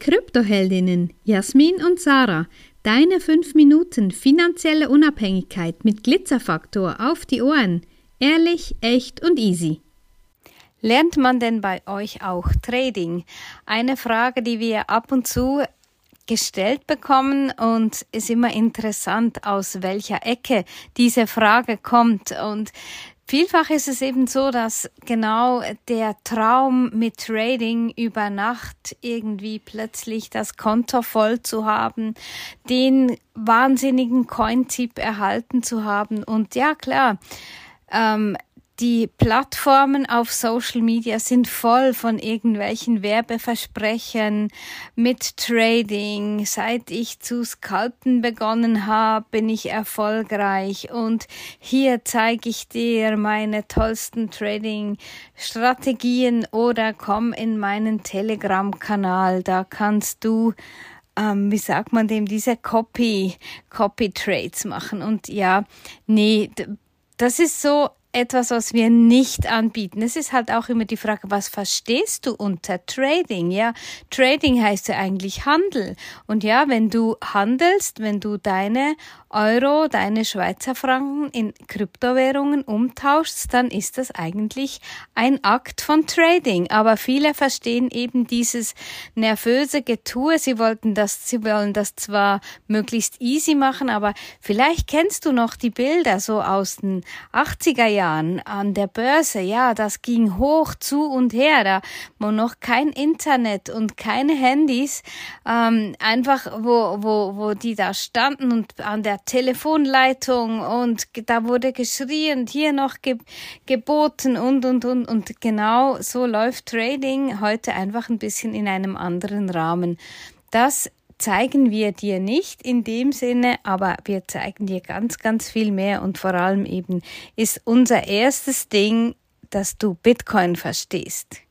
Kryptoheldinnen Jasmin und Sarah. Deine 5 Minuten finanzielle Unabhängigkeit mit Glitzerfaktor auf die Ohren. Ehrlich, echt und easy. Lernt man denn bei euch auch Trading? Eine Frage, die wir ab und zu gestellt bekommen und ist immer interessant, aus welcher Ecke diese Frage kommt. Und Vielfach ist es eben so, dass genau der Traum mit Trading über Nacht irgendwie plötzlich das Konto voll zu haben, den wahnsinnigen Coin-Tipp erhalten zu haben. Und ja klar, ähm, die Plattformen auf Social Media sind voll von irgendwelchen Werbeversprechen mit Trading. Seit ich zu scalpen begonnen habe, bin ich erfolgreich und hier zeige ich dir meine tollsten Trading-Strategien oder komm in meinen Telegram-Kanal. Da kannst du ähm, wie sagt man dem, diese Copy, Copy Trades machen. Und ja, nee, das ist so etwas, was wir nicht anbieten. Es ist halt auch immer die Frage, was verstehst du unter Trading? Ja, Trading heißt ja eigentlich Handel. Und ja, wenn du handelst, wenn du deine Euro, deine Schweizer Franken in Kryptowährungen umtauschst, dann ist das eigentlich ein Akt von Trading. Aber viele verstehen eben dieses nervöse Getue. Sie wollten das, sie wollen das zwar möglichst easy machen, aber vielleicht kennst du noch die Bilder so aus den 80er Jahren an der Börse. Ja, das ging hoch zu und her. Da wo noch kein Internet und keine Handys, ähm, einfach wo, wo, wo die da standen und an der Telefonleitung und da wurde geschrien, hier noch ge geboten und, und, und. Und genau so läuft Trading heute einfach ein bisschen in einem anderen Rahmen. Das zeigen wir dir nicht in dem Sinne, aber wir zeigen dir ganz, ganz viel mehr und vor allem eben ist unser erstes Ding, dass du Bitcoin verstehst.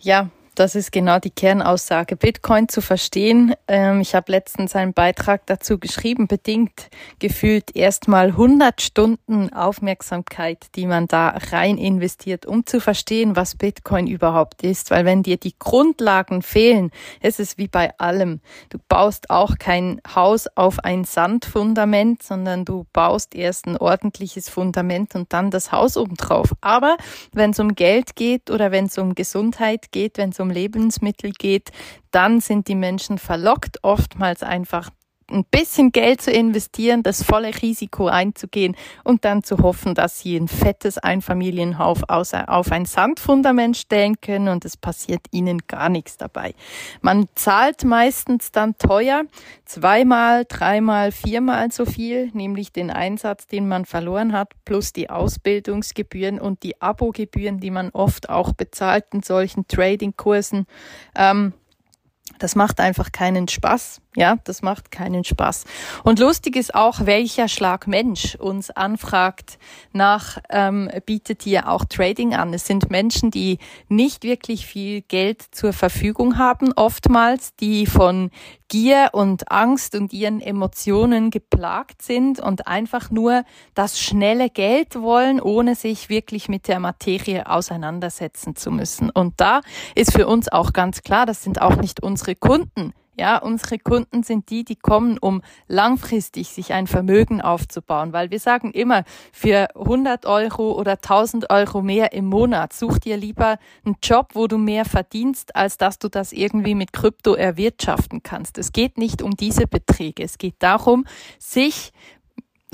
Ja, das ist genau die Kernaussage. Bitcoin zu verstehen. Ähm, ich habe letztens einen Beitrag dazu geschrieben, bedingt gefühlt erstmal 100 Stunden Aufmerksamkeit, die man da rein investiert, um zu verstehen, was Bitcoin überhaupt ist. Weil wenn dir die Grundlagen fehlen, ist es wie bei allem. Du baust auch kein Haus auf ein Sandfundament, sondern du baust erst ein ordentliches Fundament und dann das Haus obendrauf. Aber wenn es um Geld geht oder wenn es um Gesundheit geht, wenn es um Lebensmittel geht, dann sind die Menschen verlockt, oftmals einfach ein bisschen Geld zu investieren, das volle Risiko einzugehen und dann zu hoffen, dass sie ein fettes Einfamilienhaus auf ein Sandfundament stellen können und es passiert ihnen gar nichts dabei. Man zahlt meistens dann teuer, zweimal, dreimal, viermal so viel, nämlich den Einsatz, den man verloren hat, plus die Ausbildungsgebühren und die Abogebühren, die man oft auch bezahlt in solchen Trading-Kursen. Ähm, das macht einfach keinen Spaß. Ja, das macht keinen Spaß. Und lustig ist auch, welcher Schlag Mensch uns anfragt nach, ähm, bietet ihr auch Trading an. Es sind Menschen, die nicht wirklich viel Geld zur Verfügung haben, oftmals, die von Gier und Angst und ihren Emotionen geplagt sind und einfach nur das schnelle Geld wollen, ohne sich wirklich mit der Materie auseinandersetzen zu müssen. Und da ist für uns auch ganz klar, das sind auch nicht unsere Kunden ja, unsere Kunden sind die, die kommen, um langfristig sich ein Vermögen aufzubauen, weil wir sagen immer, für 100 Euro oder 1000 Euro mehr im Monat such dir lieber einen Job, wo du mehr verdienst, als dass du das irgendwie mit Krypto erwirtschaften kannst. Es geht nicht um diese Beträge. Es geht darum, sich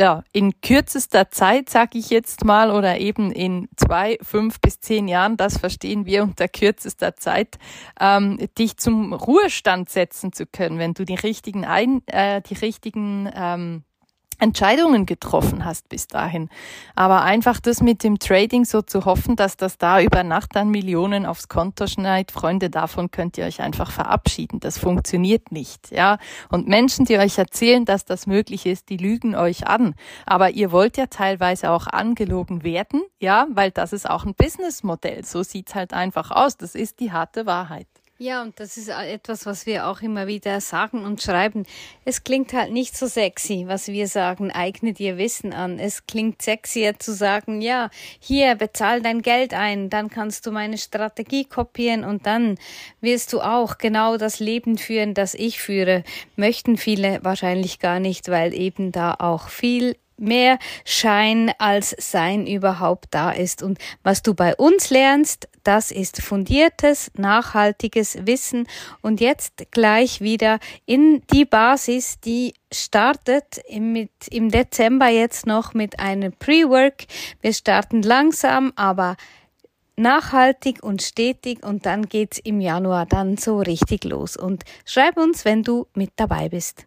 ja, in kürzester Zeit, sag ich jetzt mal, oder eben in zwei, fünf bis zehn Jahren, das verstehen wir unter kürzester Zeit, ähm, dich zum Ruhestand setzen zu können, wenn du die richtigen, ein, äh, die richtigen ähm, Entscheidungen getroffen hast bis dahin. Aber einfach das mit dem Trading so zu hoffen, dass das da über Nacht dann Millionen aufs Konto schneit, Freunde, davon könnt ihr euch einfach verabschieden. Das funktioniert nicht, ja. Und Menschen, die euch erzählen, dass das möglich ist, die lügen euch an. Aber ihr wollt ja teilweise auch angelogen werden, ja, weil das ist auch ein Businessmodell. So sieht's halt einfach aus. Das ist die harte Wahrheit. Ja, und das ist etwas, was wir auch immer wieder sagen und schreiben. Es klingt halt nicht so sexy, was wir sagen, eigne dir Wissen an. Es klingt sexier zu sagen, ja, hier, bezahl dein Geld ein, dann kannst du meine Strategie kopieren und dann wirst du auch genau das Leben führen, das ich führe. Möchten viele wahrscheinlich gar nicht, weil eben da auch viel mehr Schein als Sein überhaupt da ist. Und was du bei uns lernst, das ist fundiertes, nachhaltiges Wissen. Und jetzt gleich wieder in die Basis, die startet im, im Dezember jetzt noch mit einem Pre-Work. Wir starten langsam, aber nachhaltig und stetig und dann geht's im Januar dann so richtig los. Und schreib uns, wenn du mit dabei bist.